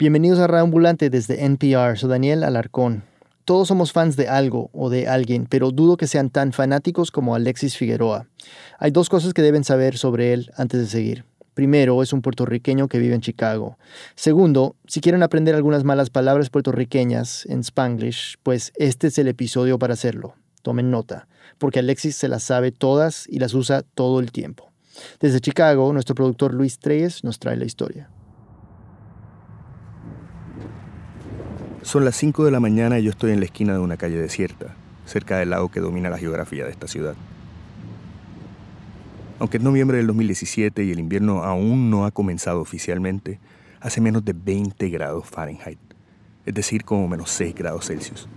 Bienvenidos a Radio Ambulante desde NPR. Soy Daniel Alarcón. Todos somos fans de algo o de alguien, pero dudo que sean tan fanáticos como Alexis Figueroa. Hay dos cosas que deben saber sobre él antes de seguir. Primero, es un puertorriqueño que vive en Chicago. Segundo, si quieren aprender algunas malas palabras puertorriqueñas en Spanglish, pues este es el episodio para hacerlo. Tomen nota, porque Alexis se las sabe todas y las usa todo el tiempo. Desde Chicago, nuestro productor Luis Treyes nos trae la historia. Son las 5 de la mañana y yo estoy en la esquina de una calle desierta, cerca del lago que domina la geografía de esta ciudad. Aunque es noviembre del 2017 y el invierno aún no ha comenzado oficialmente, hace menos de 20 grados Fahrenheit, es decir, como menos 6 grados Celsius.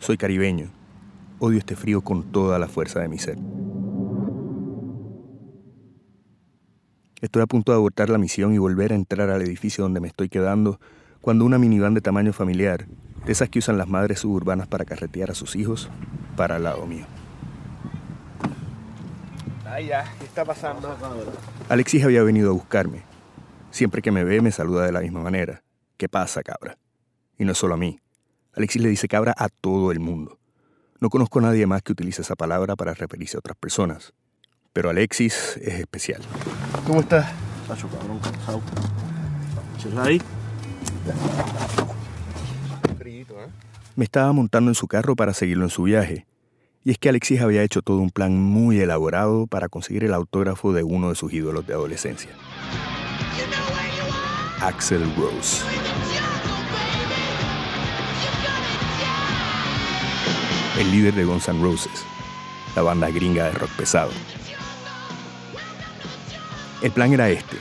Soy caribeño, odio este frío con toda la fuerza de mi ser. Estoy a punto de abortar la misión y volver a entrar al edificio donde me estoy quedando cuando una minivan de tamaño familiar, de esas que usan las madres suburbanas para carretear a sus hijos, para al lado mío. Ay, ya, ¿qué está pasando? Alexis había venido a buscarme. Siempre que me ve me saluda de la misma manera. ¿Qué pasa, cabra? Y no solo a mí. Alexis le dice cabra a todo el mundo. No conozco a nadie más que utilice esa palabra para referirse a otras personas. Pero Alexis es especial. ¿Cómo estás? Tacho, cabrón, cansado. ahí? ¿eh? Me estaba montando en su carro para seguirlo en su viaje. Y es que Alexis había hecho todo un plan muy elaborado para conseguir el autógrafo de uno de sus ídolos de adolescencia. Axel Rose. El líder de Guns N' Roses, la banda gringa de rock pesado. El plan era este.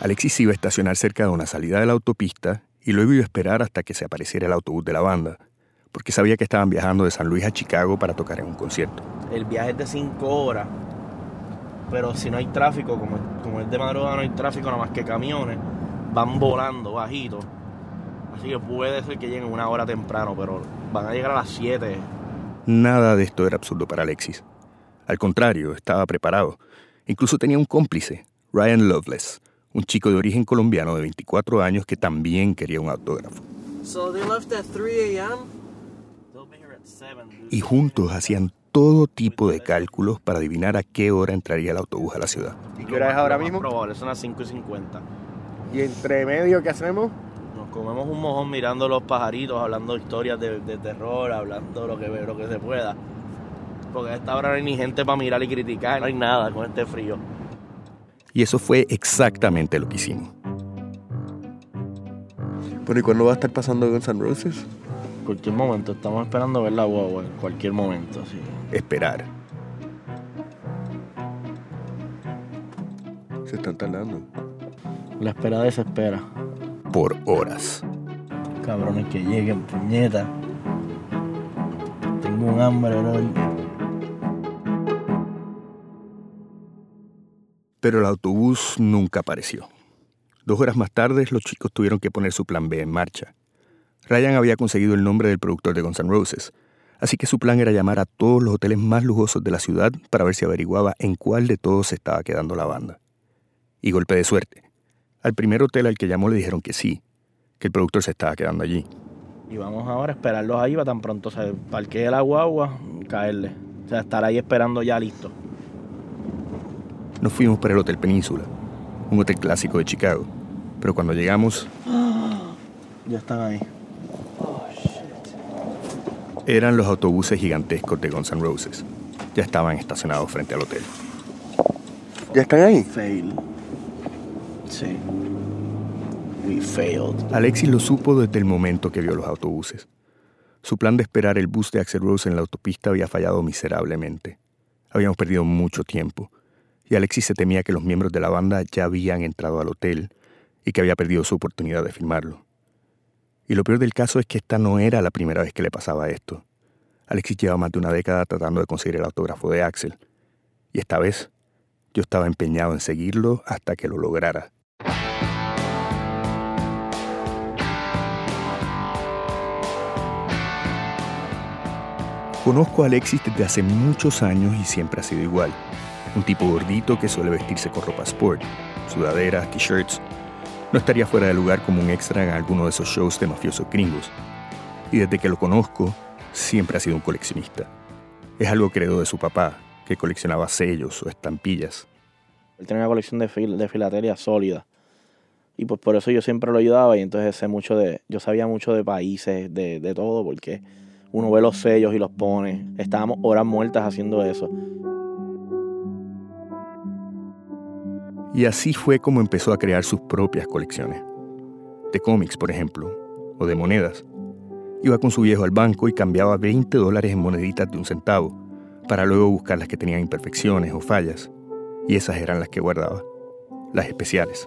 Alexis iba a estacionar cerca de una salida de la autopista y luego iba a esperar hasta que se apareciera el autobús de la banda, porque sabía que estaban viajando de San Luis a Chicago para tocar en un concierto. El viaje es de cinco horas, pero si no hay tráfico, como, como es de madrugada no hay tráfico nada más que camiones, van volando bajito. Así que puede ser que lleguen una hora temprano, pero van a llegar a las 7. Nada de esto era absurdo para Alexis. Al contrario, estaba preparado. Incluso tenía un cómplice, Ryan Loveless, un chico de origen colombiano de 24 años que también quería un autógrafo. Y juntos hacían todo tipo de cálculos para adivinar a qué hora entraría el autobús a la ciudad. ¿Y qué hora es ahora mismo? Probable, son las 5 y 50. ¿Y entre medio qué hacemos? Nos comemos un mojón mirando los pajaritos, hablando historias de, terror, hablando lo que, lo que se pueda. Porque a esta hora no hay ni gente para mirar y criticar, no hay nada con este frío. Y eso fue exactamente lo que hicimos. Bueno, ¿y cuándo va a estar pasando Guns N' Roses? Cualquier momento, estamos esperando ver la guagua, en cualquier momento, sí. Esperar. Se están tardando. La espera desespera. Por horas. Cabrones que lleguen, puñeta. Tengo un hambre, bro. Pero el autobús nunca apareció. Dos horas más tarde, los chicos tuvieron que poner su plan B en marcha. Ryan había conseguido el nombre del productor de Guns N' Roses, así que su plan era llamar a todos los hoteles más lujosos de la ciudad para ver si averiguaba en cuál de todos se estaba quedando la banda. Y golpe de suerte. Al primer hotel al que llamó le dijeron que sí, que el productor se estaba quedando allí. Y vamos ahora a esperarlos ahí para tan pronto se parquee la guagua, caerle. O sea, estar ahí esperando ya listo. Nos fuimos para el Hotel Península, un hotel clásico de Chicago. Pero cuando llegamos... Ya están ahí. Eran los autobuses gigantescos de Guns N' Roses. Ya estaban estacionados frente al hotel. ¿Ya están ahí? Fail. Sí. We failed. Alexis lo supo desde el momento que vio los autobuses. Su plan de esperar el bus de Axel Rose en la autopista había fallado miserablemente. Habíamos perdido mucho tiempo y Alexis se temía que los miembros de la banda ya habían entrado al hotel y que había perdido su oportunidad de filmarlo. Y lo peor del caso es que esta no era la primera vez que le pasaba esto. Alexis lleva más de una década tratando de conseguir el autógrafo de Axel, y esta vez yo estaba empeñado en seguirlo hasta que lo lograra. Conozco a Alexis desde hace muchos años y siempre ha sido igual un tipo gordito que suele vestirse con ropa sport, sudaderas, t-shirts, No estaría fuera de lugar como un extra en alguno de esos shows de mafiosos gringos. Y desde que lo conozco, siempre ha sido un coleccionista. Es algo que heredó de su papá, que coleccionaba sellos o estampillas. Él tenía una colección de, fil filatelia sólida. Y pues por eso yo siempre lo ayudaba y entonces sé mucho de, yo sabía mucho de países, de, de todo, porque uno ve los sellos y los pone. Estábamos horas muertas haciendo eso. Y así fue como empezó a crear sus propias colecciones. De cómics, por ejemplo, o de monedas. Iba con su viejo al banco y cambiaba 20 dólares en moneditas de un centavo, para luego buscar las que tenían imperfecciones o fallas. Y esas eran las que guardaba, las especiales.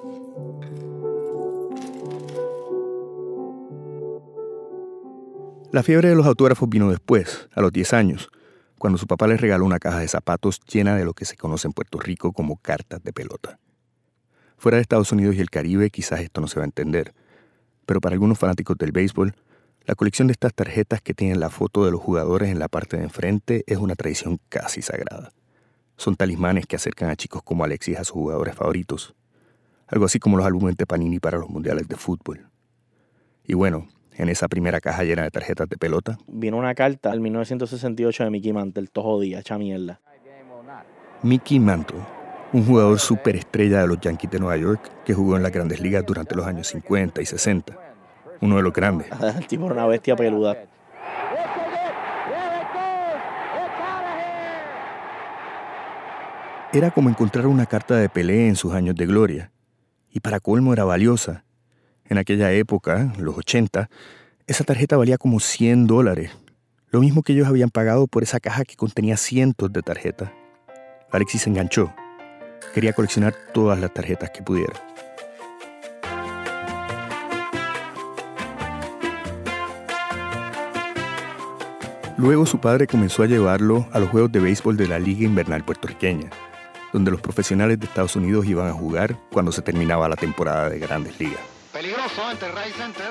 La fiebre de los autógrafos vino después, a los 10 años, cuando su papá le regaló una caja de zapatos llena de lo que se conoce en Puerto Rico como cartas de pelota. Fuera de Estados Unidos y el Caribe quizás esto no se va a entender, pero para algunos fanáticos del béisbol, la colección de estas tarjetas que tienen la foto de los jugadores en la parte de enfrente es una tradición casi sagrada. Son talismanes que acercan a chicos como Alexis a sus jugadores favoritos, algo así como los álbumes de Panini para los mundiales de fútbol. Y bueno, en esa primera caja llena de tarjetas de pelota. Vino una carta al 1968 de Mickey Mantle, todo jodía, echa mierda. Mickey Mantle, un jugador superestrella de los Yankees de Nueva York que jugó en las grandes ligas durante los años 50 y 60. Uno de los grandes. El tipo era una bestia peluda. Era como encontrar una carta de Pelé en sus años de gloria. Y para colmo era valiosa, en aquella época, los 80, esa tarjeta valía como 100 dólares, lo mismo que ellos habían pagado por esa caja que contenía cientos de tarjetas. Alexis se enganchó. Quería coleccionar todas las tarjetas que pudiera. Luego su padre comenzó a llevarlo a los juegos de béisbol de la Liga Invernal Puertorriqueña, donde los profesionales de Estados Unidos iban a jugar cuando se terminaba la temporada de grandes ligas. Peligroso right center.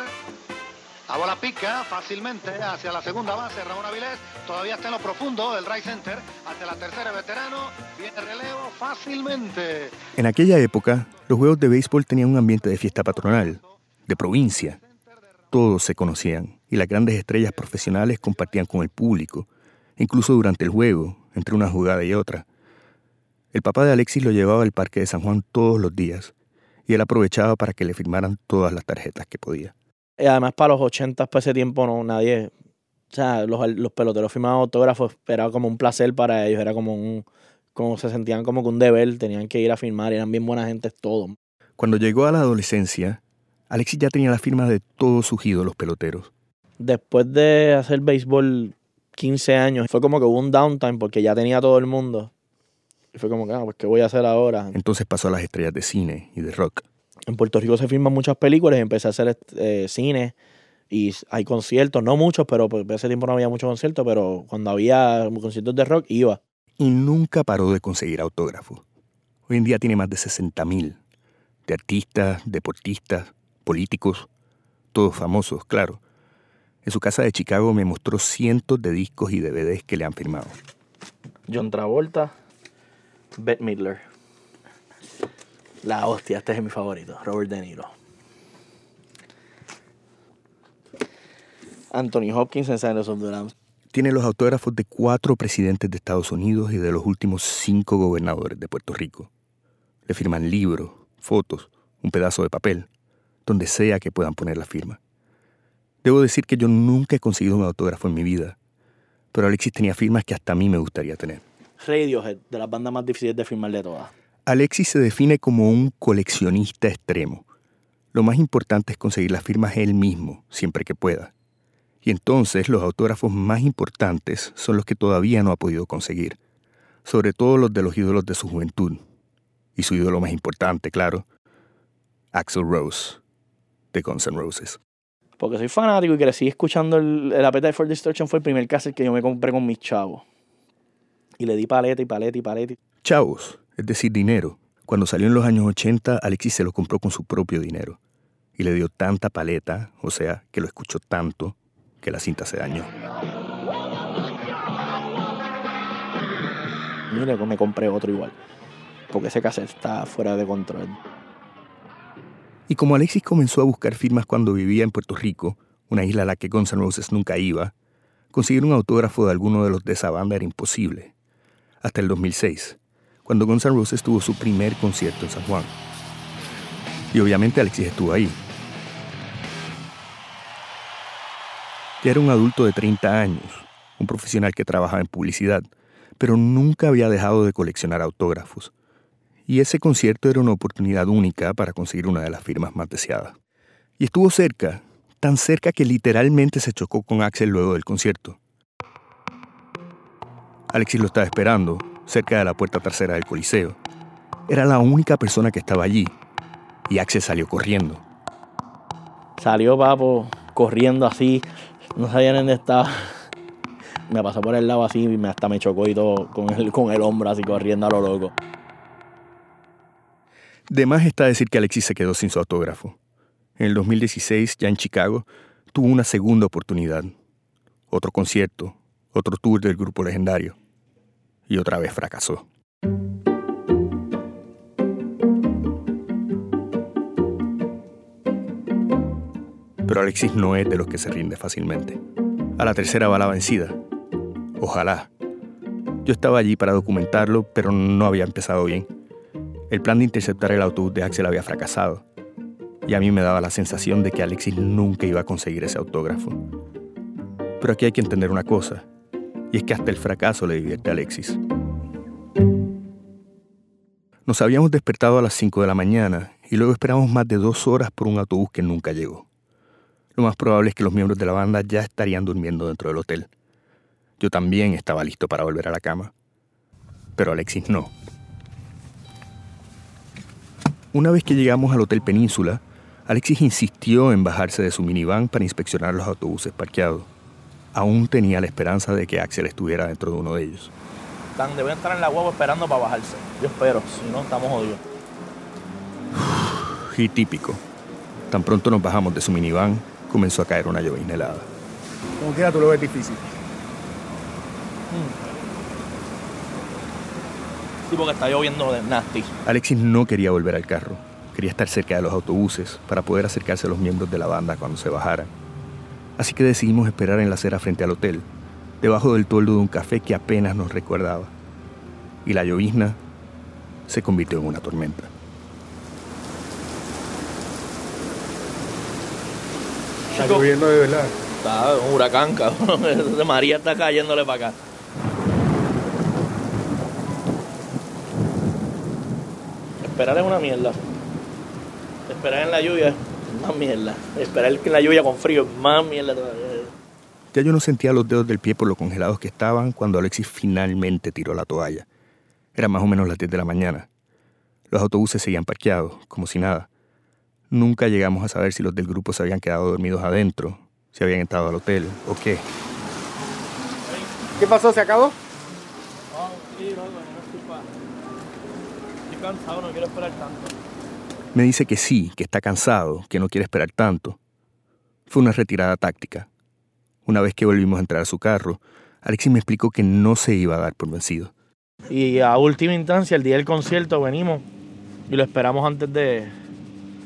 A bola pica fácilmente hacia la segunda base. Raúl Avilés todavía está en lo profundo del right center. Hacia la tercera veterano. Viene relevo fácilmente. En aquella época, los juegos de béisbol tenían un ambiente de fiesta patronal, de provincia. Todos se conocían y las grandes estrellas profesionales compartían con el público, incluso durante el juego, entre una jugada y otra. El papá de Alexis lo llevaba al parque de San Juan todos los días y él aprovechaba para que le firmaran todas las tarjetas que podía. Y además para los 80 para ese tiempo no nadie, o sea, los, los peloteros firmaban autógrafos, era como un placer para ellos, era como un, como se sentían como que un deber, tenían que ir a firmar, eran bien buenas gentes todos. Cuando llegó a la adolescencia, Alexis ya tenía la firma de todos sus ídolos peloteros. Después de hacer béisbol 15 años, fue como que hubo un downtime porque ya tenía todo el mundo. Y fue como que, ah, pues, ¿qué voy a hacer ahora? Entonces pasó a las estrellas de cine y de rock. En Puerto Rico se filman muchas películas y empecé a hacer eh, cine y hay conciertos, no muchos, pero por ese tiempo no había muchos conciertos, pero cuando había conciertos de rock iba. Y nunca paró de conseguir autógrafos. Hoy en día tiene más de 60 mil, de artistas, deportistas, políticos, todos famosos, claro. En su casa de Chicago me mostró cientos de discos y DVDs que le han firmado. John Travolta, Bette Midler. La hostia, este es mi favorito, Robert De Niro. Anthony Hopkins en Silence of the Lambs. Tiene los autógrafos de cuatro presidentes de Estados Unidos y de los últimos cinco gobernadores de Puerto Rico. Le firman libros, fotos, un pedazo de papel, donde sea que puedan poner la firma. Debo decir que yo nunca he conseguido un autógrafo en mi vida, pero Alexis tenía firmas que hasta a mí me gustaría tener. Radiohead, de las bandas más difíciles de firmar de todas. Alexis se define como un coleccionista extremo. Lo más importante es conseguir las firmas él mismo, siempre que pueda. Y entonces los autógrafos más importantes son los que todavía no ha podido conseguir, sobre todo los de los ídolos de su juventud. Y su ídolo más importante, claro, Axel Rose, de Guns N' Roses. Porque soy fanático y crecí escuchando el, el Appetite for Destruction fue el primer cassette que yo me compré con mis chavos. Y le di paleta y paleta y paleta. Chavos, es decir, dinero. Cuando salió en los años 80, Alexis se lo compró con su propio dinero. Y le dio tanta paleta, o sea, que lo escuchó tanto, que la cinta se dañó. Mire, me compré otro igual. Porque ese cassette está fuera de control. Y como Alexis comenzó a buscar firmas cuando vivía en Puerto Rico, una isla a la que Guns N' Roses nunca iba, conseguir un autógrafo de alguno de los de esa banda era imposible. Hasta el 2006, cuando Guns N' Roses tuvo su primer concierto en San Juan. Y obviamente Alexis estuvo ahí. Ya era un adulto de 30 años, un profesional que trabajaba en publicidad, pero nunca había dejado de coleccionar autógrafos. Y ese concierto era una oportunidad única para conseguir una de las firmas más deseadas. Y estuvo cerca, tan cerca que literalmente se chocó con Axel luego del concierto. Alexis lo estaba esperando, cerca de la puerta trasera del Coliseo. Era la única persona que estaba allí, y Axel salió corriendo. Salió papo corriendo así, no sabía dónde estaba. Me pasó por el lado así y hasta me chocó y todo con el, con el hombro así corriendo a lo loco. De más está decir que Alexis se quedó sin su autógrafo. En el 2016, ya en Chicago, tuvo una segunda oportunidad. Otro concierto, otro tour del grupo legendario. Y otra vez fracasó. Pero Alexis no es de los que se rinde fácilmente. A la tercera va la vencida. Ojalá. Yo estaba allí para documentarlo, pero no había empezado bien. El plan de interceptar el autobús de Axel había fracasado. Y a mí me daba la sensación de que Alexis nunca iba a conseguir ese autógrafo. Pero aquí hay que entender una cosa, y es que hasta el fracaso le divierte a Alexis. Nos habíamos despertado a las 5 de la mañana y luego esperamos más de dos horas por un autobús que nunca llegó. Lo más probable es que los miembros de la banda ya estarían durmiendo dentro del hotel. Yo también estaba listo para volver a la cama. Pero Alexis no. Una vez que llegamos al Hotel Península, Alexis insistió en bajarse de su minivan para inspeccionar los autobuses parqueados. Aún tenía la esperanza de que Axel estuviera dentro de uno de ellos. Están, deben estar en la guagua esperando para bajarse. Yo espero, si no, estamos jodidos. Y típico. Tan pronto nos bajamos de su minivan, comenzó a caer una llovizna helada. Como quiera, tú lo ves difícil. Sí, porque está lloviendo de nasty. Alexis no quería volver al carro. Quería estar cerca de los autobuses para poder acercarse a los miembros de la banda cuando se bajaran. Así que decidimos esperar en la acera frente al hotel, debajo del toldo de un café que apenas nos recordaba. Y la llovizna se convirtió en una tormenta. Está lloviendo de verdad. Está un huracán, cabrón. María está cayéndole para acá. Esperar es una mierda. Esperar en la lluvia es más mierda. Esperar en la lluvia con frío es más mierda todavía. Ya yo no sentía los dedos del pie por lo congelados que estaban cuando Alexis finalmente tiró la toalla. Era más o menos las 10 de la mañana. Los autobuses seguían parqueados, como si nada. Nunca llegamos a saber si los del grupo se habían quedado dormidos adentro, si habían entrado al hotel o qué. ¿Qué pasó? ¿Se acabó? sí, no, no estoy pa- Estoy cansado, no quiero esperar tanto. Me dice que sí, que está cansado, que no quiere esperar tanto. Fue una retirada táctica. Una vez que volvimos a entrar a su carro, Alexis me explicó que no se iba a dar por vencido. Y a última instancia, el día del concierto, venimos y lo esperamos antes de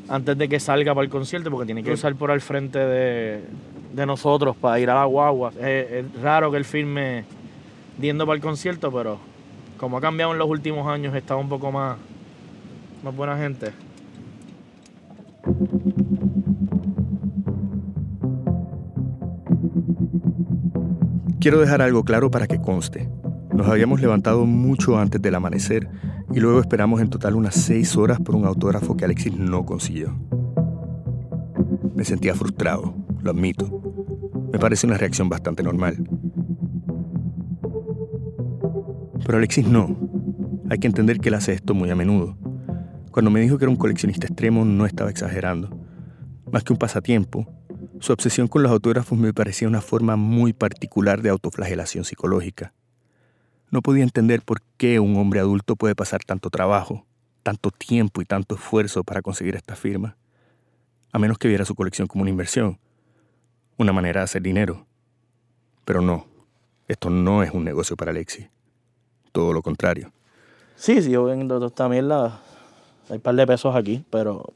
antes de que salga para el concierto, porque tiene que cruzar por al frente de, de nosotros para ir a la guagua. Es, es raro que él firme yendo para el concierto, pero como ha cambiado en los últimos años, está un poco más, más buena gente. Quiero dejar algo claro para que conste. Nos habíamos levantado mucho antes del amanecer y luego esperamos en total unas seis horas por un autógrafo que Alexis no consiguió. Me sentía frustrado, lo admito. Me parece una reacción bastante normal. Pero Alexis no. Hay que entender que él hace esto muy a menudo. Cuando me dijo que era un coleccionista extremo, no estaba exagerando. Más que un pasatiempo, su obsesión con los autógrafos me parecía una forma muy particular de autoflagelación psicológica. No podía entender por qué un hombre adulto puede pasar tanto trabajo, tanto tiempo y tanto esfuerzo para conseguir esta firma, a menos que viera su colección como una inversión, una manera de hacer dinero. Pero no, esto no es un negocio para Alexis. Todo lo contrario. Sí, sí, yo vendo esta. Hay un par de pesos aquí, pero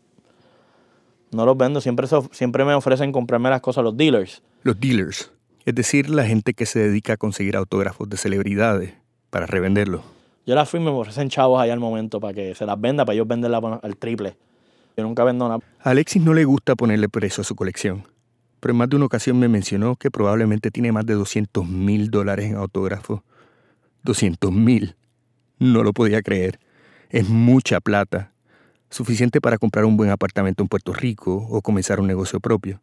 No los vendo, siempre, siempre me ofrecen comprarme las cosas los dealers. Los dealers, es decir, la gente que se dedica a conseguir autógrafos de celebridades para revenderlos. Yo las fui y me ofrecen chavos ahí al momento para que se las venda, para ellos venderlas al triple. Yo nunca vendo nada. A Alexis no le gusta ponerle precio a su colección, pero en más de una ocasión me mencionó que probablemente tiene más de 200 mil dólares en autógrafos. 200 mil. No lo podía creer. Es mucha plata suficiente para comprar un buen apartamento en Puerto Rico o comenzar un negocio propio.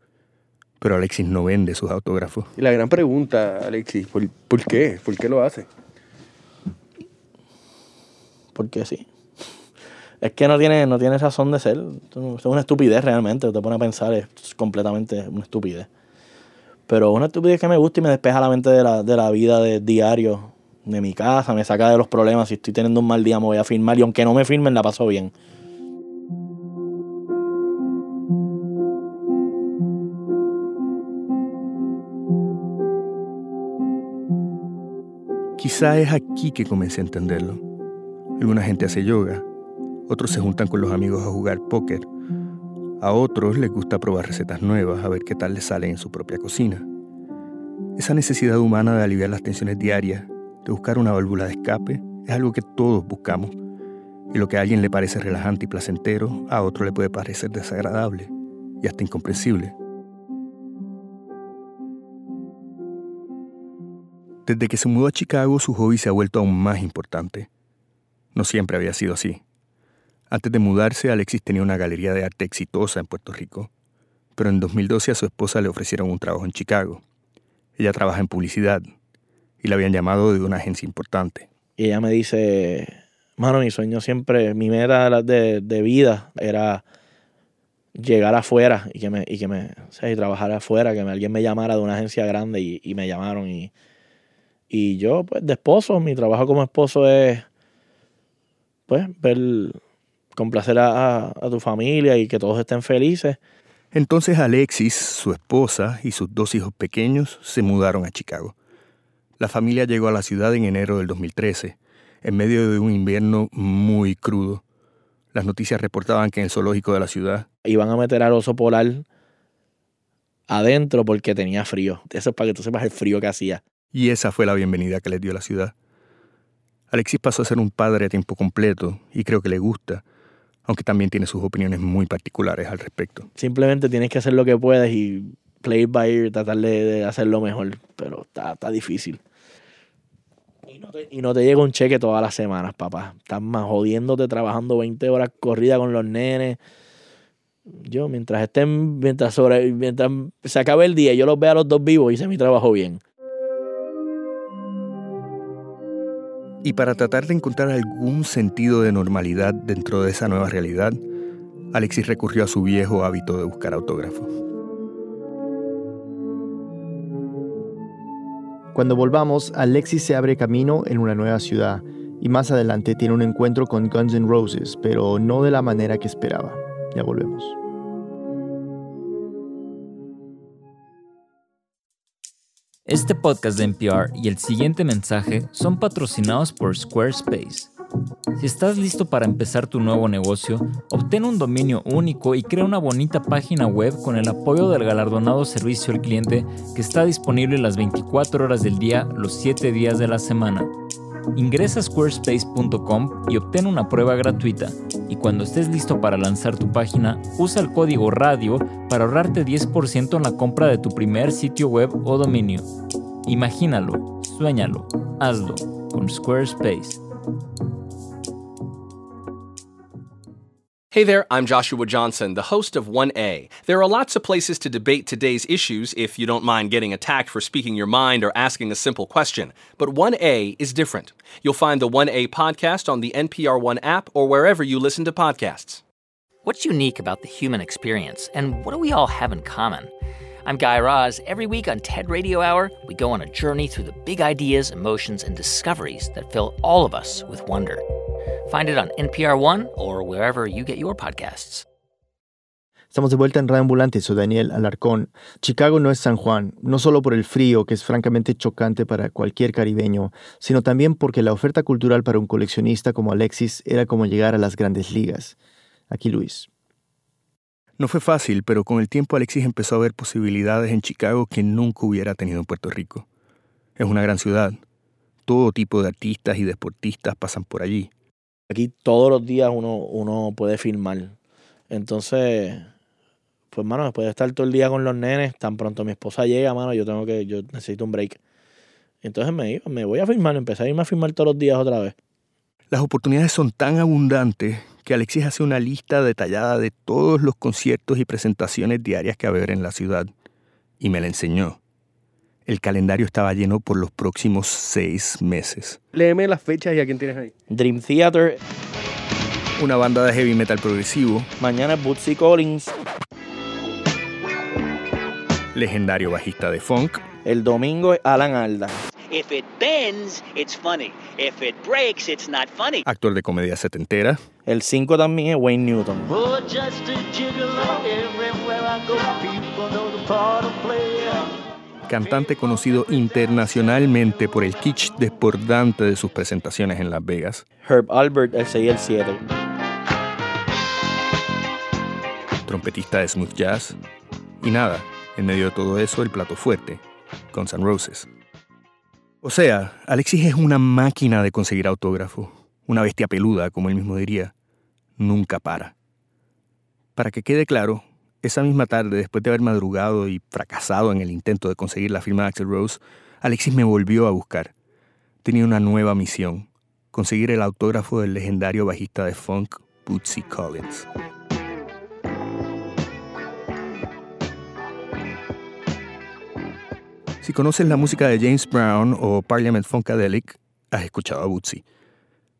Pero Alexis no vende sus autógrafos. Y la gran pregunta, Alexis, ¿por, qué? ¿Por qué lo hace? Porque sí. Es que no tiene, no tiene razón de ser. Es una estupidez realmente. Te pone a pensar, es completamente una estupidez. Pero una estupidez que me gusta y me despeja la mente de la, de la vida de diario, de mi casa, me saca de los problemas. Si estoy teniendo un mal día, me voy a firmar. Y aunque no me firmen, la paso bien. Quizá es aquí que comencé a entenderlo. Alguna gente hace yoga, otros se juntan con los amigos a jugar póker, a otros les gusta probar recetas nuevas a ver qué tal les salen en su propia cocina. Esa necesidad humana de aliviar las tensiones diarias, de buscar una válvula de escape, es algo que todos buscamos. Y lo que a alguien le parece relajante y placentero, a otro le puede parecer desagradable y hasta incomprensible. Desde que se mudó a Chicago, su hobby se ha vuelto aún más importante. No siempre había sido así. Antes de mudarse, Alexis tenía una galería de arte exitosa en Puerto Rico, pero en 2012 a su esposa le ofrecieron un trabajo en Chicago. Ella trabaja en publicidad y la habían llamado de una agencia importante. Y ella me dice, mano, mi sueño siempre, mi meta de, vida era llegar afuera y que me, y que me, o trabajar afuera, que alguien me llamara de una agencia grande y, y me llamaron y y yo, pues, de esposo, mi trabajo como esposo es, pues, ver, complacer a, a, tu familia y que todos estén felices. Entonces Alexis, su esposa y sus dos hijos pequeños se mudaron a Chicago. La familia llegó a la ciudad en enero del 2013, en medio de un invierno muy crudo. Las noticias reportaban que en el zoológico de la ciudad iban a meter al oso polar adentro porque tenía frío. Eso es para que tú sepas el frío que hacía. Y esa fue la bienvenida que le dio la ciudad. Alexis pasó a ser un padre a tiempo completo y creo que le gusta, aunque también tiene sus opiniones muy particulares al respecto. Simplemente tienes que hacer lo que puedes y play by ear, tratar de, hacerlo mejor, pero está, difícil. Y no, te, llega un cheque todas las semanas, papá. Estás más jodiéndote trabajando 20 horas corrida con los nenes. Yo, mientras estén, mientras, sobre, mientras se acabe el día y yo los vea a los dos vivos, hice mi trabajo bien. Y para tratar de encontrar algún sentido de normalidad dentro de esa nueva realidad, Alexis recurrió a su viejo hábito de buscar autógrafos. Cuando volvamos, Alexis se abre camino en una nueva ciudad y más adelante tiene un encuentro con Guns N' Roses, pero no de la manera que esperaba. Ya volvemos. Este podcast de NPR y el siguiente mensaje son patrocinados por Squarespace. Si estás listo para empezar tu nuevo negocio, obtén un dominio único y crea una bonita página web con el apoyo del galardonado servicio al cliente que está disponible las 24 horas del día, los 7 días de la semana. Ingresa a squarespace.com y obtén una prueba gratuita. Y cuando estés listo para lanzar tu página, usa el código RADIO para ahorrarte 10% en la compra de tu primer sitio web o dominio. Imagínalo, suéñalo, hazlo con Squarespace. Hey there, I'm Joshua Johnson, the host of 1A. There are lots of places to debate today's issues if you don't mind getting attacked for speaking your mind or asking a simple question. But 1A is different. You'll find the 1A podcast on the NPR One app or wherever you listen to podcasts. What's unique about the human experience, and what do we all have in common? I'm Guy Raz. Every week on TED Radio Hour, we go on a journey through the big ideas, emotions, and discoveries that fill all of us with wonder. Find it on NPR One or wherever you get your podcasts. Estamos de vuelta en Radio Ambulante, soy Daniel Alarcón. Chicago no es San Juan, no solo por el frío, que es francamente chocante para cualquier caribeño, sino también porque la oferta cultural para un coleccionista como Alexis era como llegar a las grandes ligas. Aquí Luis. No fue fácil, pero con el tiempo Alexis empezó a ver posibilidades en Chicago que nunca hubiera tenido en Puerto Rico. Es una gran ciudad. Todo tipo de artistas y deportistas pasan por allí. Aquí todos los días uno, uno puede filmar. Entonces, pues mano, después de estar todo el día con los nenes, tan pronto mi esposa llega, mano, yo tengo que, yo necesito un break. Entonces me iba, me voy a filmar, empecé a irme a filmar todos los días otra vez. Las oportunidades son tan abundantes que Alexis hace una lista detallada de todos los conciertos y presentaciones diarias que va a haber en la ciudad. Y me la enseñó. El calendario estaba lleno por los próximos seis meses. Léeme las fechas y a quién tienes ahí. Dream Theater, Una banda de heavy metal progresivo, mañana es Bootsy Collins, legendario bajista de funk, el domingo es Alan Alda. If it bends, it's funny. If it breaks, it's not funny. actor de comedia setentera, El 5 también es Wayne Newton. Oh, just a gigolo everywhere I go. People know the part of player. cantante conocido internacionalmente por el kitsch desbordante de sus presentaciones en Las Vegas, Herb Albert, el 6 y el 7. trompetista de smooth jazz, y nada, en medio de todo eso, el plato fuerte, Guns N' Roses. O sea, Alexis es una máquina de conseguir autógrafo, una bestia peluda, como él mismo diría. Nunca para. Para que quede claro, esa misma tarde, después de haber madrugado y fracasado en el intento de conseguir la firma de Axel Rose, Alexis me volvió a buscar. Tenía una nueva misión, conseguir el autógrafo del legendario bajista de funk, Bootsy Collins. Si conoces la música de James Brown o Parliament Funkadelic, has escuchado a Bootsy.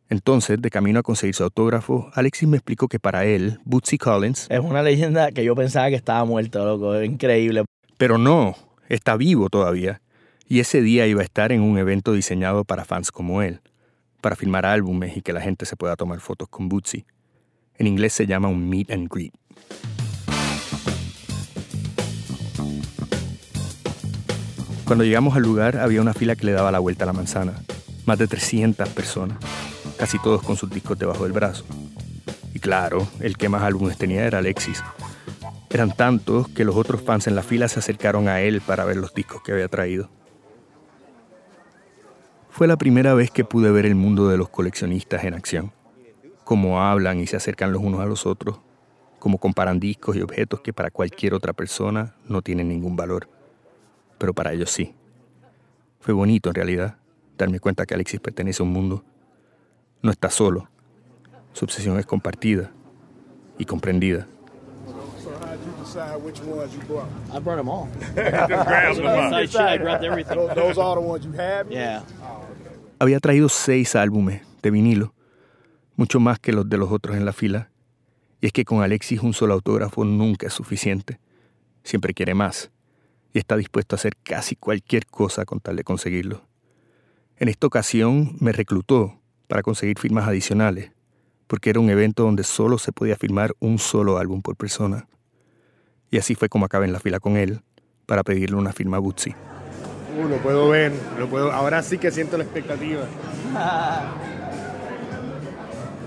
Entonces, de camino a conseguir su autógrafo, Alexis me explicó que para él, Bootsy Collins, Es una leyenda que yo pensaba que estaba muerto, loco. Es increíble. pero no, está vivo todavía. Y ese día iba a estar en un evento diseñado para fans como él, para filmar álbumes y que la gente se pueda tomar fotos con Bootsy. En inglés se llama un meet and greet. Cuando llegamos al lugar había una fila que le daba la vuelta a la manzana. Más de 300 personas, casi todos con sus discos debajo del brazo. Y claro, el que más álbumes tenía era Alexis. Eran tantos que los otros fans en la fila se acercaron a él para ver los discos que había traído. Fue la primera vez que pude ver el mundo de los coleccionistas en acción. Cómo hablan y se acercan los unos a los otros, cómo comparan discos y objetos que para cualquier otra persona no tienen ningún valor, pero para ellos sí. Fue bonito en realidad darme cuenta que Alexis pertenece a un mundo. No está solo. Su obsesión es compartida y comprendida. decide which ones you brought? I brought them all. grab them up. Inside shit, I grabbed everything. Those, those are the ones you have? Yeah. Había traído seis álbumes de vinilo, mucho más que los de los otros en la fila. Y es que con Alexis un solo autógrafo nunca es suficiente. Siempre quiere más. Y está dispuesto a hacer casi cualquier cosa con tal de conseguirlo. En esta ocasión me reclutó para conseguir firmas adicionales, porque era un evento donde solo se podía firmar un solo álbum por persona. Y así fue como acabé en la fila con él para pedirle una firma a Bootsy. Uh, lo puedo ver, lo puedo. Ahora sí que siento la expectativa.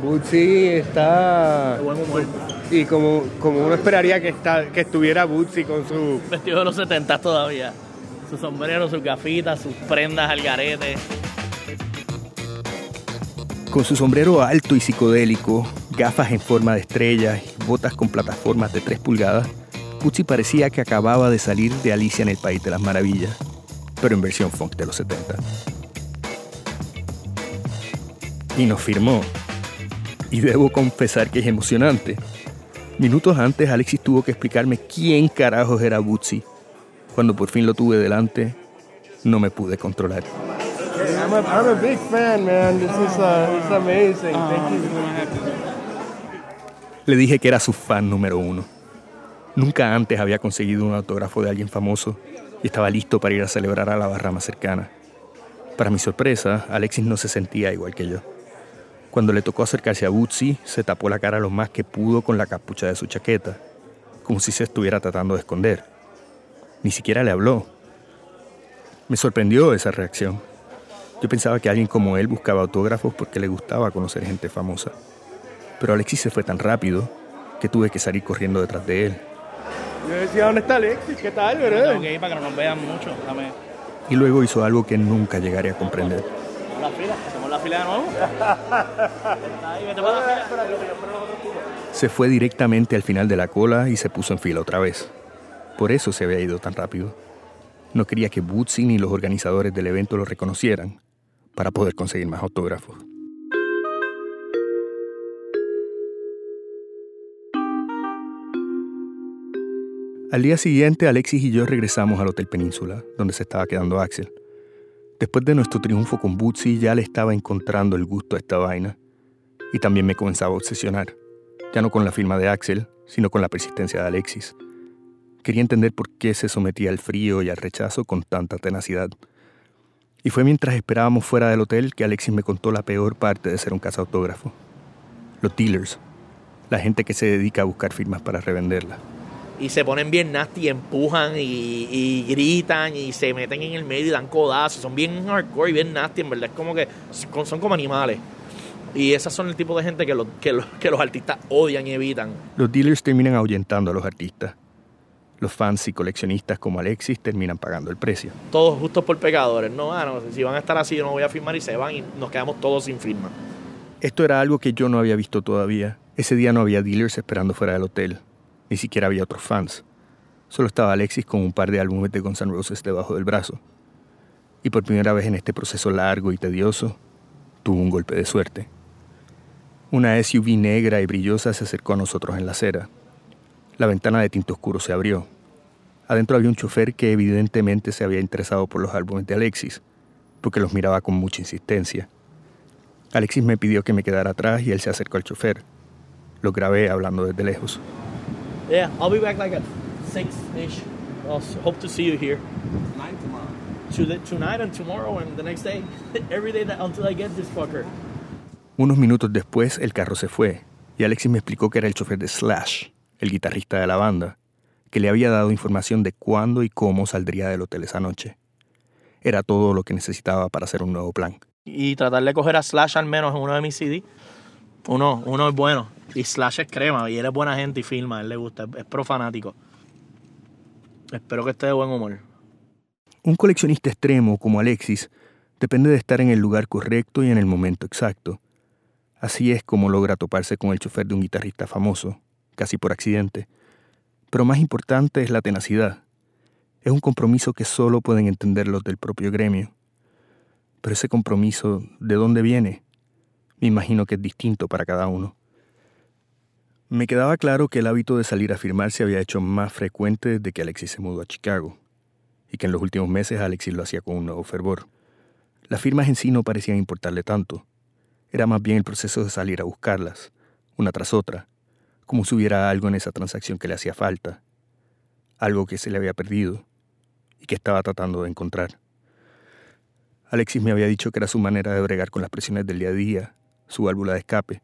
Bootsy está. Y como, como uno esperaría que, está, que estuviera Bootsy con su. Vestido de los 70 todavía. Su sombrero, sus gafitas, sus prendas al garete. Con su sombrero alto y psicodélico, gafas en forma de estrellas y botas con plataformas de 3 pulgadas, Bootsy parecía que acababa de salir de Alicia en el País de las Maravillas, pero en versión funk de los 70. Y nos firmó. Y debo confesar que es emocionante. Minutos antes, Alexis tuvo que explicarme quién carajos era Bootsy. Cuando por fin lo tuve delante, no me pude controlar. I'm a, I'm a big fan, man. This is uh, it's amazing. Thank you. Le dije que era su fan número uno. Nunca antes había conseguido un autógrafo de alguien famoso y estaba listo para ir a celebrar a la barra más cercana. Para mi sorpresa, Alexis no se sentía igual que yo. Cuando le tocó acercarse a Bootsy, se tapó la cara lo más que pudo con la capucha de su chaqueta, como si se estuviera tratando de esconder. Ni siquiera le habló. Me sorprendió esa reacción. Yo pensaba que alguien como él buscaba autógrafos porque le gustaba conocer gente famosa. Pero Alexis se fue tan rápido que tuve que salir corriendo detrás de él. Yo decía, ¿dónde está Alexis? ¿Qué tal, verdad? Tengo que ir para que no nos vean mucho. Dame. Y luego hizo algo que nunca llegaré a comprender. La fila, hacemos la fila de nuevo. Se fue directamente al final de la cola y se puso en fila otra vez. Por eso se había ido tan rápido. No quería que Bootsy ni los organizadores del evento lo reconocieran para poder conseguir más autógrafos. Al día siguiente, Alexis y yo regresamos al Hotel Península, donde se estaba quedando Axel. Después de nuestro triunfo con Bootsy, ya le estaba encontrando el gusto a esta vaina. Y también me comenzaba a obsesionar, ya no con la firma de Axel, sino con la persistencia de Alexis. Quería entender por qué se sometía al frío y al rechazo con tanta tenacidad. Y fue mientras esperábamos fuera del hotel que Alexis me contó la peor parte de ser un cazautógrafo. Los dealers, la gente que se dedica a buscar firmas para revenderlas. Y se ponen bien nasty, empujan y, y gritan y se meten en el medio y dan codazos. Son bien hardcore y bien nasty, en verdad. Es como que son son como animales. Y esas son el tipo de gente que, los que, los, que los artistas odian y evitan. Los dealers terminan ahuyentando a los artistas. Los fans y coleccionistas como Alexis terminan pagando el precio. Todos justos por pecadores. No, ah, no, si van a estar así, yo no voy a firmar y se van y nos quedamos todos sin firma. Esto era algo que yo no había visto todavía. Ese día no había dealers esperando fuera del hotel. Ni siquiera había otros fans. Solo estaba Alexis con un par de álbumes de Guns N' Roses debajo del brazo. Y por primera vez en este proceso largo y tedioso, tuvo un golpe de suerte. Una SUV negra y brillosa se acercó a nosotros en la acera. La ventana de tinto oscuro se abrió. Adentro había un chofer que evidentemente se había interesado por los álbumes de Alexis, porque los miraba con mucha insistencia. Alexis me pidió que me quedara atrás y él se acercó al chofer. Lo grabé hablando desde lejos. Yeah, I'll be back like at 6-ish. I'll s- hope to see you here. Tonight, tomorrow. To- Tonight and tomorrow and the next day. Every day that, until I get this fucker. Unos minutos después, el carro se fue, y Alexis me explicó que era el chofer de Slash, el guitarrista de la banda, que le había dado información de cuándo y cómo saldría del hotel esa noche. Era todo lo que necesitaba para hacer un nuevo plan. y tratar de coger a Slash al menos en uno de mis CD. Uno, uno es bueno. Y Slash es crema. Y él es buena gente y filma. Él le gusta. Es, es pro fanático. Espero que esté de buen humor. Un coleccionista extremo como Alexis depende de estar en el lugar correcto y en el momento exacto. Así es como logra toparse con el chofer de un guitarrista famoso, casi por accidente. Pero más importante es la tenacidad. Es un compromiso que solo pueden entender los del propio gremio. Pero ese compromiso, ¿de dónde viene? Me imagino que es distinto para cada uno. Me quedaba claro que el hábito de salir a firmar se había hecho más frecuente desde que Alexis se mudó a Chicago, y que en los últimos meses Alexis lo hacía con un nuevo fervor. Las firmas en sí no parecían importarle tanto. Era más bien el proceso de salir a buscarlas, una tras otra, como si hubiera algo en esa transacción que le hacía falta, algo que se le había perdido y que estaba tratando de encontrar. Alexis me había dicho que era su manera de bregar con las presiones del día a día, su válvula de escape,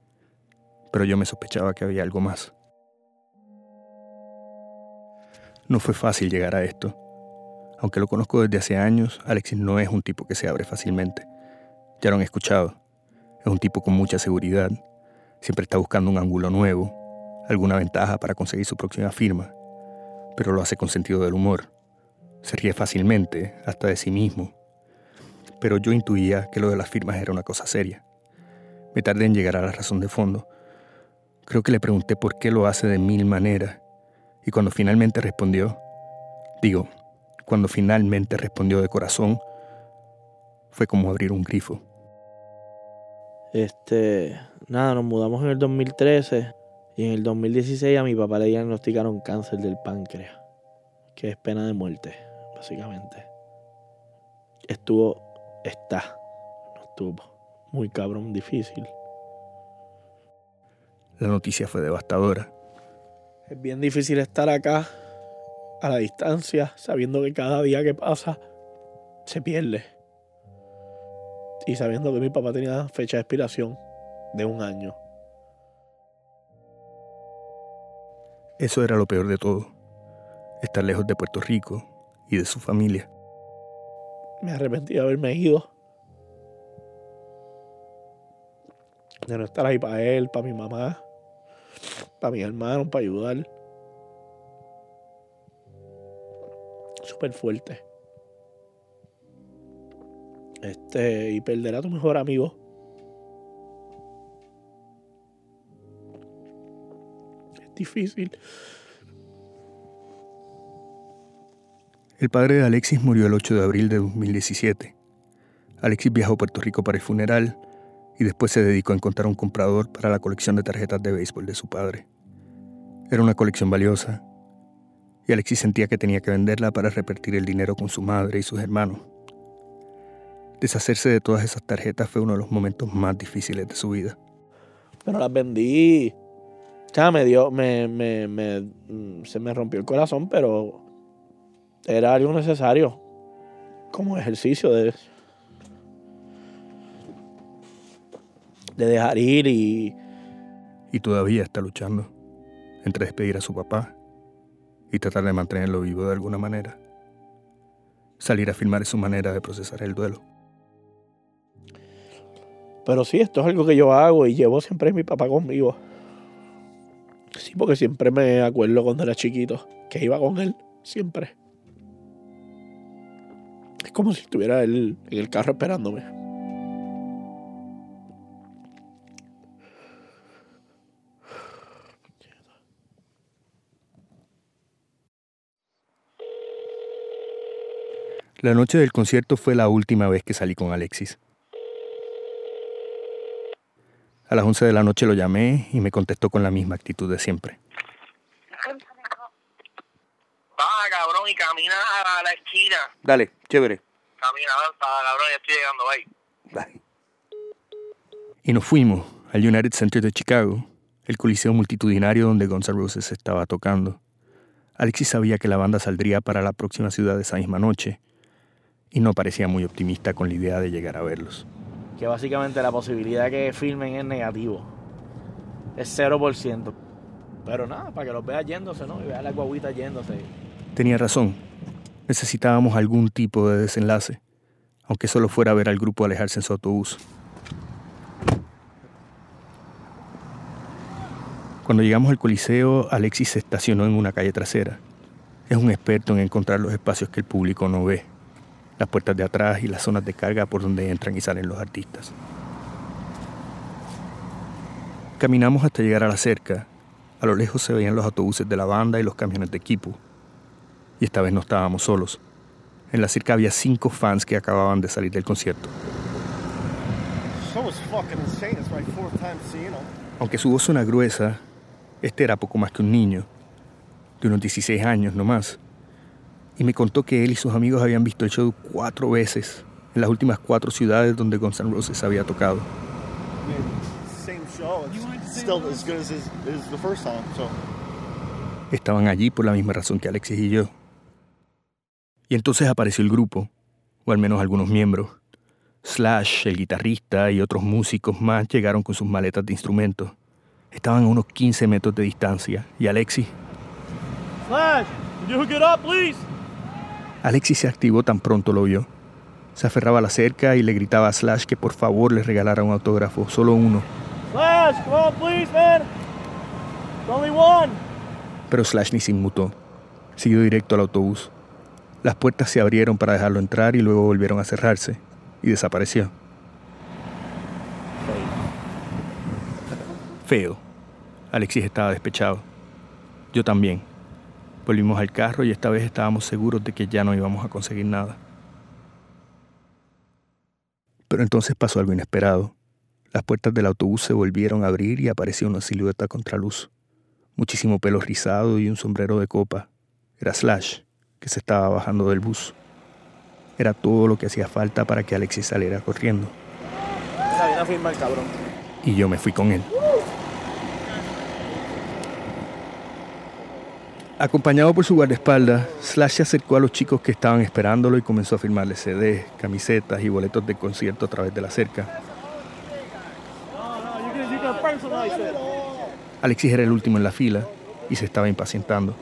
pero yo me sospechaba que había algo más. No fue fácil llegar a esto. Aunque lo conozco desde hace años, Alexis no es un tipo que se abre fácilmente. Ya lo han escuchado. Es un tipo con mucha seguridad. Siempre está buscando un ángulo nuevo, alguna ventaja para conseguir su próxima firma. Pero lo hace con sentido del humor. Se ríe fácilmente, hasta de sí mismo. Pero yo intuía que lo de las firmas era una cosa seria. Me tardé en llegar a la razón de fondo. Creo que le pregunté por qué lo hace de mil maneras. Y cuando finalmente respondió, digo, cuando finalmente respondió de corazón, fue como abrir un grifo. Este, nada, nos mudamos en el 2013 y en el 2016 a mi papá le diagnosticaron cáncer del páncreas, que es pena de muerte, básicamente. Estuvo, está, no estuvo, muy cabrón, difícil. La noticia fue devastadora. Es bien difícil estar acá, a la distancia, sabiendo que cada día que pasa se pierde. Y sabiendo que mi papá tenía fecha de expiración de un año. Eso era lo peor de todo. Estar lejos de Puerto Rico y de su familia. Me arrepentí de haberme ido. De no estar ahí para él, para mi mamá. Para mis hermanos, para ayudar. Súper fuerte. Este, y perder a tu mejor amigo. Es difícil. El padre de Alexis murió el 8 de abril de 2017. Alexis viajó a Puerto Rico para el funeral y después se dedicó a encontrar un comprador para la colección de tarjetas de béisbol de su padre. Era una colección valiosa y Alexis sentía que tenía que venderla para repartir el dinero con su madre y sus hermanos. Deshacerse de todas esas tarjetas fue uno de los momentos más difíciles de su vida. Pero las vendí. Me dio, me, me, mm, se me rompió el corazón, pero era algo necesario. Como ejercicio de. De dejar ir y. Y todavía está luchando entre despedir a su papá y tratar de mantenerlo vivo de alguna manera. Salir a filmar es su manera de procesar el duelo. Pero sí, esto es algo que yo hago y llevo siempre a mi papá conmigo. Sí, porque siempre me acuerdo cuando era chiquito que iba con él, siempre. Es como si estuviera él en el carro esperándome. La noche del concierto fue la última vez que salí con Alexis. A las 11 de la noche lo llamé y me contestó con la misma actitud de siempre. Baja, cabrón, y camina a la esquina. Dale, chévere. Camina, baja, cabrón, ya estoy llegando, ahí. Y nos fuimos al United Center de Chicago, el coliseo multitudinario donde Guns N' Roses estaba tocando. Alexis sabía que la banda saldría para la próxima ciudad esa misma noche y no parecía muy optimista con la idea de llegar a verlos. Que básicamente la posibilidad que filmen es negativo. Es 0%. Pero nada, para que los veas yéndose, ¿no? Y veas la guaguita yéndose. Tenía razón. Necesitábamos algún tipo de desenlace, aunque solo fuera ver al grupo alejarse en su autobús. Cuando llegamos al Coliseo, Alexis se estacionó en una calle trasera. Es un experto en encontrar los espacios que el público no ve, las puertas de atrás y las zonas de carga por donde entran y salen los artistas. Caminamos hasta llegar a la cerca. A lo lejos se veían los autobuses de la banda y los camiones de equipo. Y esta vez no estábamos solos. En la cerca había cinco fans que acababan de salir del concierto. Aunque su voz suena gruesa, este era poco más que un niño, de unos 16 años no más. Y me contó que él y sus amigos habían visto el show cuatro veces, en las últimas cuatro ciudades donde Guns N' Roses había tocado. Estaban allí por la misma razón que Alexis y yo. Y entonces apareció el grupo, o al menos algunos miembros. Slash, el guitarrista y otros músicos más llegaron con sus maletas de instrumentos. Estaban a unos 15 metros de distancia y Alexis... Slash, can you it up, please? Alexis se activó tan pronto lo vio. Se aferraba a la cerca y le gritaba a Slash que por favor le regalara un autógrafo, solo uno. Slash, come on, please, man. It's only one. Pero Slash ni se inmutó. Siguió directo al autobús. Las puertas se abrieron para dejarlo entrar y luego volvieron a cerrarse. Y desapareció. Feo. Alexis estaba despechado. Yo también. Volvimos al carro y esta vez estábamos seguros de que ya no íbamos a conseguir nada. Pero entonces pasó algo inesperado. Las puertas del autobús se volvieron a abrir y apareció una silueta contraluz. Muchísimo pelo rizado y un sombrero de copa. Era Slash, que se estaba bajando del bus. Era todo lo que hacía falta para que Alexis saliera corriendo. cabrón. Y yo me fui con él. Acompañado por su guardaespaldas, Slash se acercó a los chicos que estaban esperándolo y comenzó a firmarle CDs, camisetas y boletos de concierto a través de la cerca. Alexis era el último en la fila y se estaba impacientando.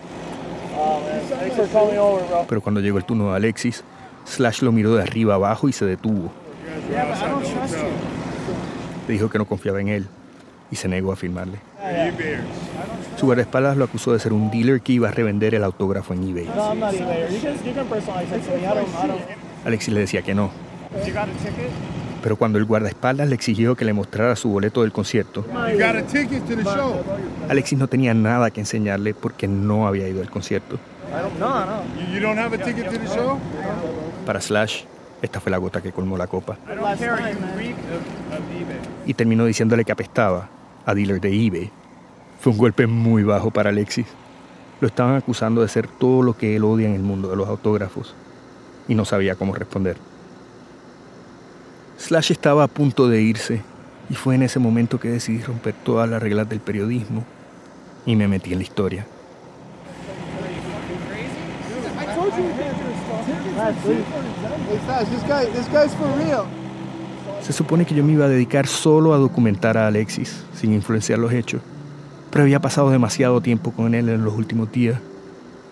Pero cuando llegó el turno de Alexis, Slash lo miró de arriba abajo y se detuvo. Le dijo que no confiaba en él y se negó a firmarle. Su guardaespaldas lo acusó de ser un dealer que iba a revender el autógrafo en eBay. Alexis le decía que no, pero cuando el guardaespaldas le exigió que le mostrara su boleto del concierto, You got a ticket to the show? Alexis no tenía nada que enseñarle porque no había ido al concierto. No, no. You, you don't have a ticket to the show? Para Slash, esta fue la gota que colmó la copa y terminó diciéndole que apestaba a dealer de eBay. Fue un golpe muy bajo para Alexis. Lo estaban acusando de ser todo lo que él odia en el mundo de los autógrafos y no sabía cómo responder. Slash estaba a punto de irse y fue en ese momento que decidí romper todas las reglas del periodismo y me metí en la historia. Se supone que yo me iba a dedicar solo a documentar a Alexis, sin influenciar los hechos, pero había pasado demasiado tiempo con él en los últimos días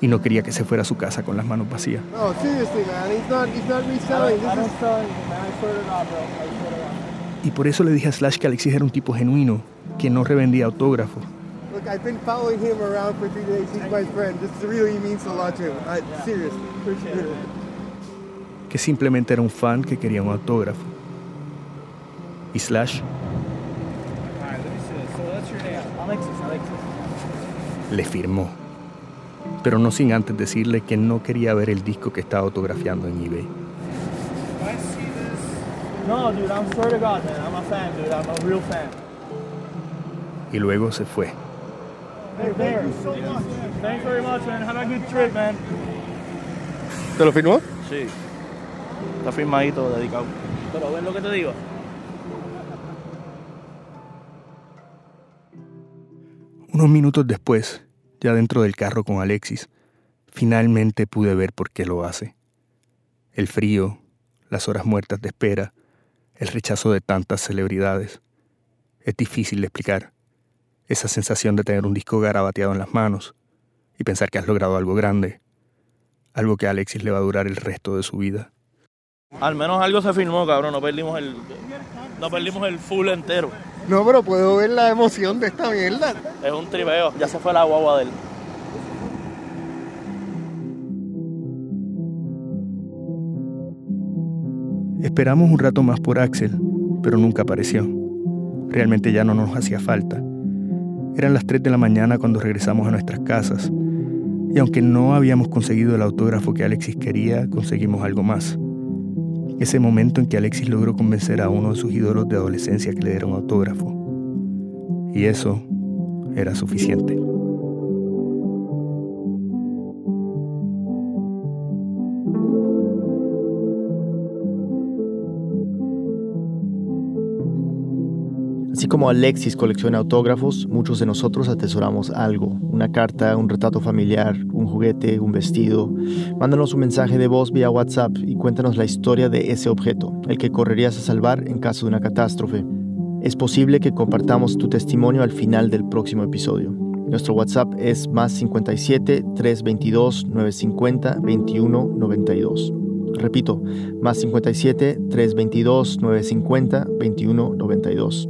y no quería que se fuera a su casa con las manos vacías. No, seriously, man. He's not, he's not reselling. This is selling, man. I swear to God, bro. I swear to God. Y por eso le dije a Slash que Alexis era un tipo genuino, que no revendía autógrafos. Look, I've been following him around for three days. He's my friend. This really means a lot to him. I, serious. Appreciate it. que simplemente era un fan que quería un autógrafo. Y Slash Alright, let me see this. So that's your name. Alexis, Alexis. Le firmó, pero no sin antes decirle que no quería ver el disco que estaba autografiando en eBay. I see this. No, dude, I'm swear to God, man. I'm a fan, dude. I'm a real fan. Y luego se fue. Hey, thank you so much. Thanks very much, man. Have a good trip, man. ¿Te lo firmó? Sí. Está firmadito, dedicado. Pero ves lo que te digo. Unos minutos después, ya dentro del carro con Alexis, finalmente pude ver por qué lo hace. El frío, las horas muertas de espera, el rechazo de tantas celebridades. Es difícil de explicar. Esa sensación de tener un disco garabateado en las manos y pensar que has logrado algo grande, algo que a Alexis le va a durar el resto de su vida. Al menos algo se firmó, cabrón. No perdimos el. No perdimos el full entero. No, pero puedo ver la emoción de esta mierda. Es un tripeo. Ya se fue la guagua de él. Esperamos un rato más por Axel, pero nunca apareció. Realmente ya no nos hacía falta. Eran las 3 de la mañana cuando regresamos a nuestras casas, y aunque no habíamos conseguido el autógrafo que Alexis quería, conseguimos algo más. Ese momento en que Alexis logró convencer a uno de sus ídolos de adolescencia que le diera un autógrafo. Y eso era suficiente. Como Alexis colecciona autógrafos, muchos de nosotros atesoramos algo, una carta, un retrato familiar, un juguete, un vestido. Mándanos un mensaje de voz vía WhatsApp y cuéntanos la historia de ese objeto, el que correrías a salvar en caso de una catástrofe. Es posible que compartamos tu testimonio al final del próximo episodio. Nuestro WhatsApp es más 57 322 950 21 92. Repito, más 57 322 950 21 92.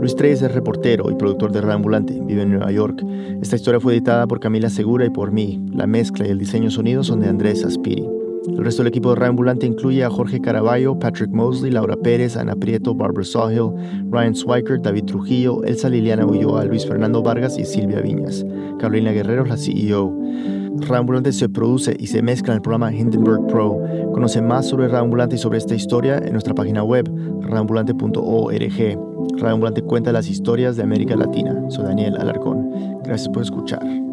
Luis Treyes es reportero y productor de Radio vive en Nueva York. Esta historia fue editada por Camila Segura y por mí. La mezcla y el diseño sonido son de Andrés Aspiri. El resto del equipo de Radio incluye a Jorge Caraballo, Patrick Mosley, Laura Pérez, Ana Prieto, Barbara Sawhill, Ryan Swiker, David Trujillo, Elsa Liliana Ulloa, Luis Fernando Vargas y Silvia Viñas. Carolina Guerrero es la CEO. Radio Ambulante se produce y se mezcla en el programa Hindenburg Pro. Conoce más sobre Radio Ambulante y sobre esta historia en nuestra página web, radioambulante.org. Radio Ambulante cuenta las historias de América Latina. Soy Daniel Alarcón. Gracias por escuchar.